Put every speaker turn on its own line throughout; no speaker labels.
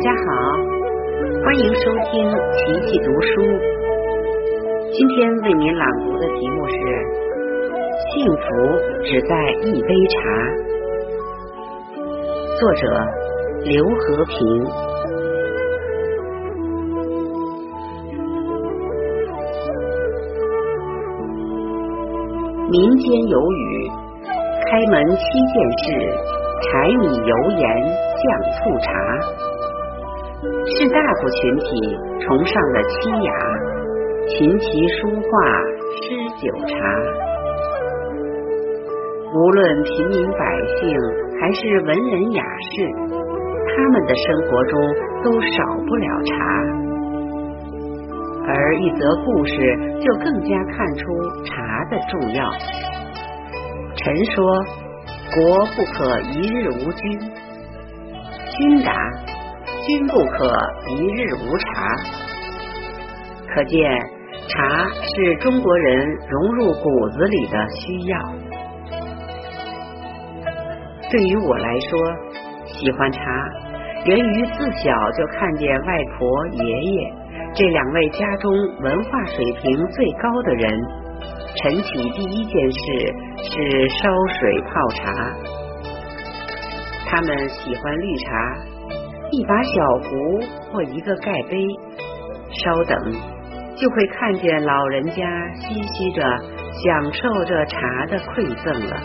大家好，欢迎收听奇奇读书。今天为您朗读的题目是《幸福只在一杯茶》，作者刘和平。民间有语：开门七件事，柴米油盐酱醋茶。士大夫群体崇尚的清雅，琴棋书画诗酒茶。无论平民百姓还是文人雅士，他们的生活中都少不了茶。而一则故事就更加看出茶的重要。臣说：“国不可一日无君。”君答。君不可一日无茶，可见茶是中国人融入骨子里的需要。对于我来说，喜欢茶源于自小就看见外婆、爷爷这两位家中文化水平最高的人，晨起第一件事是烧水泡茶。他们喜欢绿茶。一把小壶或一个盖杯，稍等，就会看见老人家嘻嘻着享受着茶的馈赠了。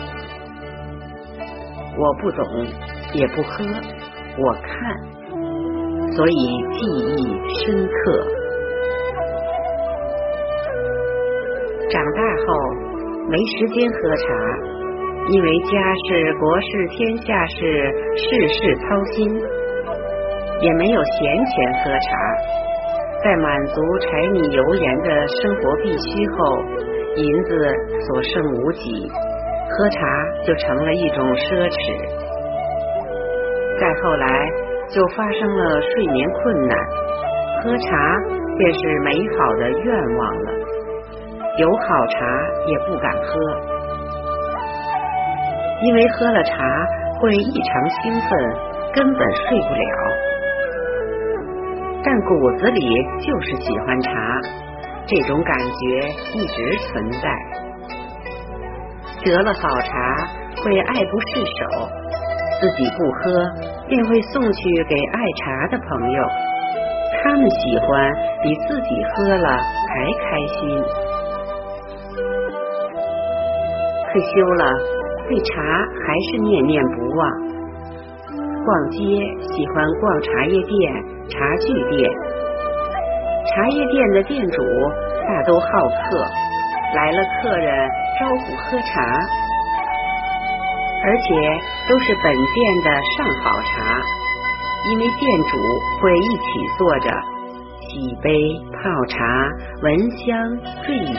我不懂，也不喝，我看，所以记忆深刻。长大后没时间喝茶，因为家事国事天下事，事事操心。也没有闲钱喝茶，在满足柴米油盐的生活必须后，银子所剩无几，喝茶就成了一种奢侈。再后来就发生了睡眠困难，喝茶便是美好的愿望了。有好茶也不敢喝，因为喝了茶会异常兴奋，根本睡不了。但骨子里就是喜欢茶，这种感觉一直存在。得了好茶会爱不释手，自己不喝便会送去给爱茶的朋友，他们喜欢比自己喝了还开心。退休了，对茶还是念念不忘。逛街喜欢逛茶叶店。茶具店，茶叶店的店主大都好客，来了客人招呼喝茶，而且都是本店的上好茶，因为店主会一起坐着洗杯泡茶，闻香醉饮，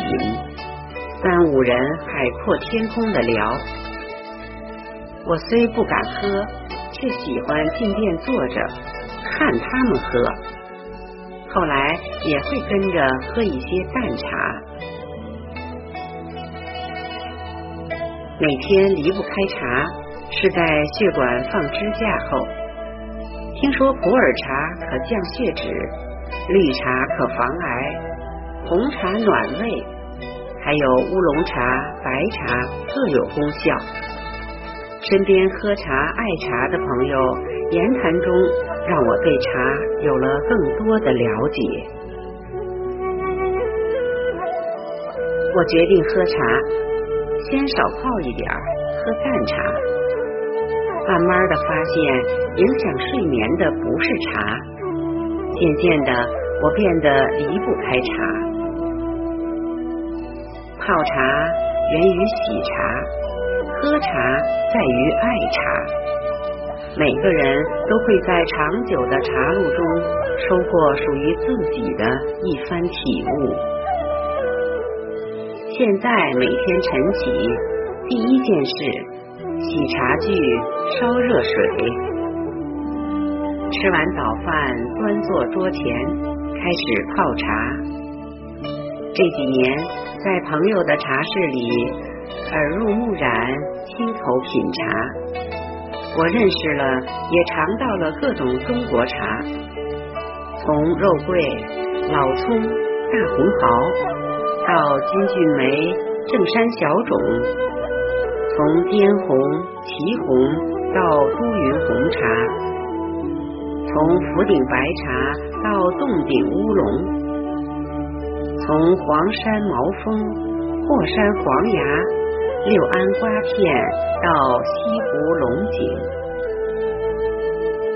三五人海阔天空的聊。我虽不敢喝，却喜欢进店坐着。看他们喝，后来也会跟着喝一些淡茶。每天离不开茶，是在血管放支架后。听说普洱茶可降血脂，绿茶可防癌，红茶暖胃，还有乌龙茶、白茶各有功效。身边喝茶爱茶的朋友，言谈中。让我对茶有了更多的了解。我决定喝茶，先少泡一点儿喝淡茶。慢慢的发现，影响睡眠的不是茶。渐渐的，我变得离不开茶。泡茶源于喜茶，喝茶在于爱茶。每个人都会在长久的茶路中收获属于自己的一番体悟。现在每天晨起，第一件事洗茶具、烧热水，吃完早饭端坐桌前开始泡茶。这几年在朋友的茶室里耳濡目染，亲口品茶。我认识了，也尝到了各种中国茶，从肉桂、老葱、大红袍，到金骏眉、正山小种，从滇红、祁红到都匀红茶，从福鼎白茶到洞顶乌龙，从黄山毛峰、霍山黄芽。六安瓜片到西湖龙井，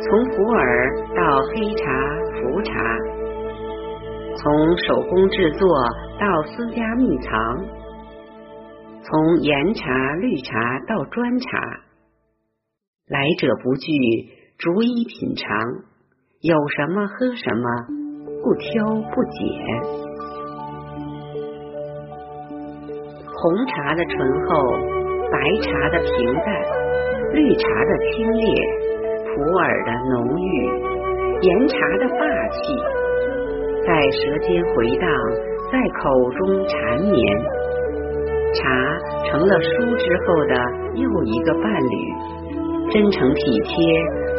从普洱到黑茶、茯茶，从手工制作到私家秘藏，从岩茶、绿茶到砖茶，来者不拒，逐一品尝，有什么喝什么，不挑不拣。红茶的醇厚，白茶的平淡，绿茶的清冽，普洱的浓郁，岩茶的霸气，在舌尖回荡，在口中缠绵。茶成了书之后的又一个伴侣，真诚体贴，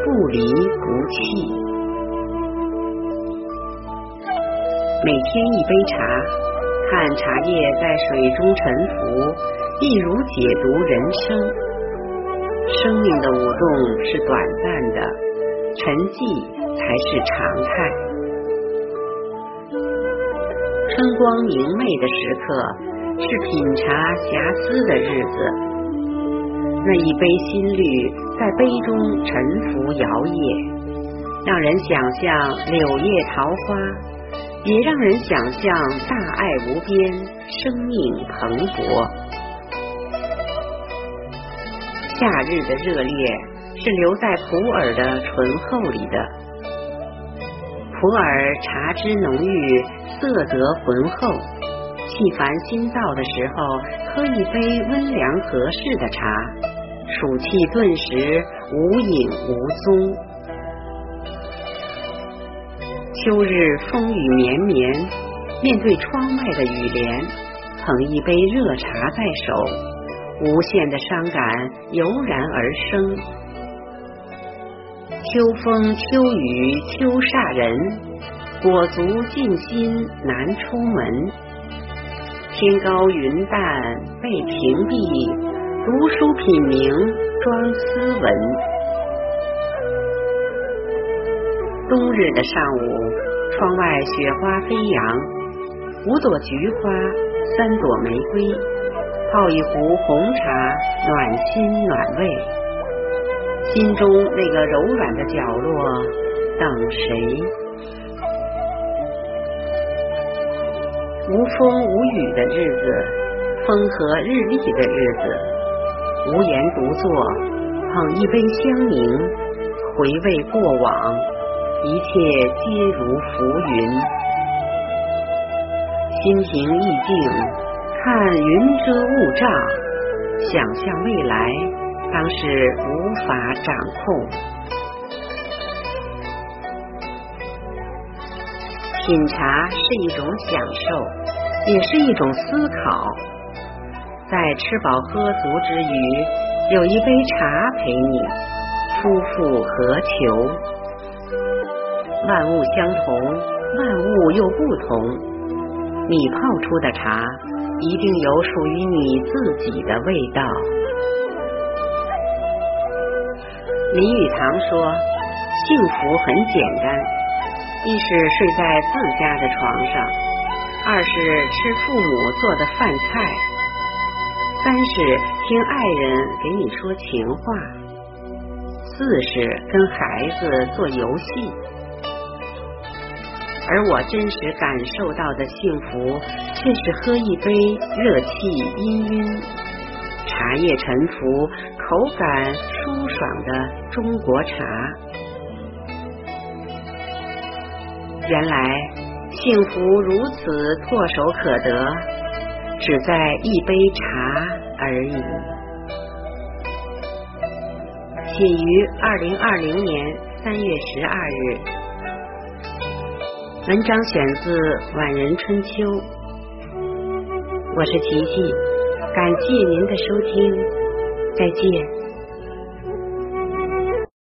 不离不弃。每天一杯茶。看茶叶在水中沉浮，一如解读人生。生命的舞动是短暂的，沉寂才是常态。春光明媚的时刻，是品茶遐思的日子。那一杯新绿在杯中沉浮摇曳，让人想象柳叶桃花。也让人想象大爱无边，生命蓬勃。夏日的热烈是留在普洱的醇厚里的。普洱茶汁浓郁，色泽浑厚，气烦心燥的时候，喝一杯温凉合适的茶，暑气顿时无影无踪。秋日风雨绵绵，面对窗外的雨帘，捧一杯热茶在手，无限的伤感油然而生。秋风秋雨秋煞人，裹足尽心难出门。天高云淡被屏蔽，读书品茗装斯文。冬日的上午，窗外雪花飞扬，五朵菊花，三朵玫瑰，泡一壶红茶，暖心暖胃。心中那个柔软的角落，等谁？无风无雨的日子，风和日丽的日子，无言独坐，捧一杯香茗，回味过往。一切皆如浮云，心平意静，看云遮雾障，想象未来，当是无法掌控。品茶是一种享受，也是一种思考。在吃饱喝足之余，有一杯茶陪你，夫复何求？万物相同，万物又不同。你泡出的茶，一定有属于你自己的味道。林语堂说：“幸福很简单，一是睡在自家的床上，二是吃父母做的饭菜，三是听爱人给你说情话，四是跟孩子做游戏。”而我真实感受到的幸福，却是喝一杯热气氤氲、茶叶沉浮、口感舒爽的中国茶。原来幸福如此唾手可得，只在一杯茶而已。写于二零二零年三月十二日。文章选自《晚人春秋》，我是琪琪，感谢您的收听，再见。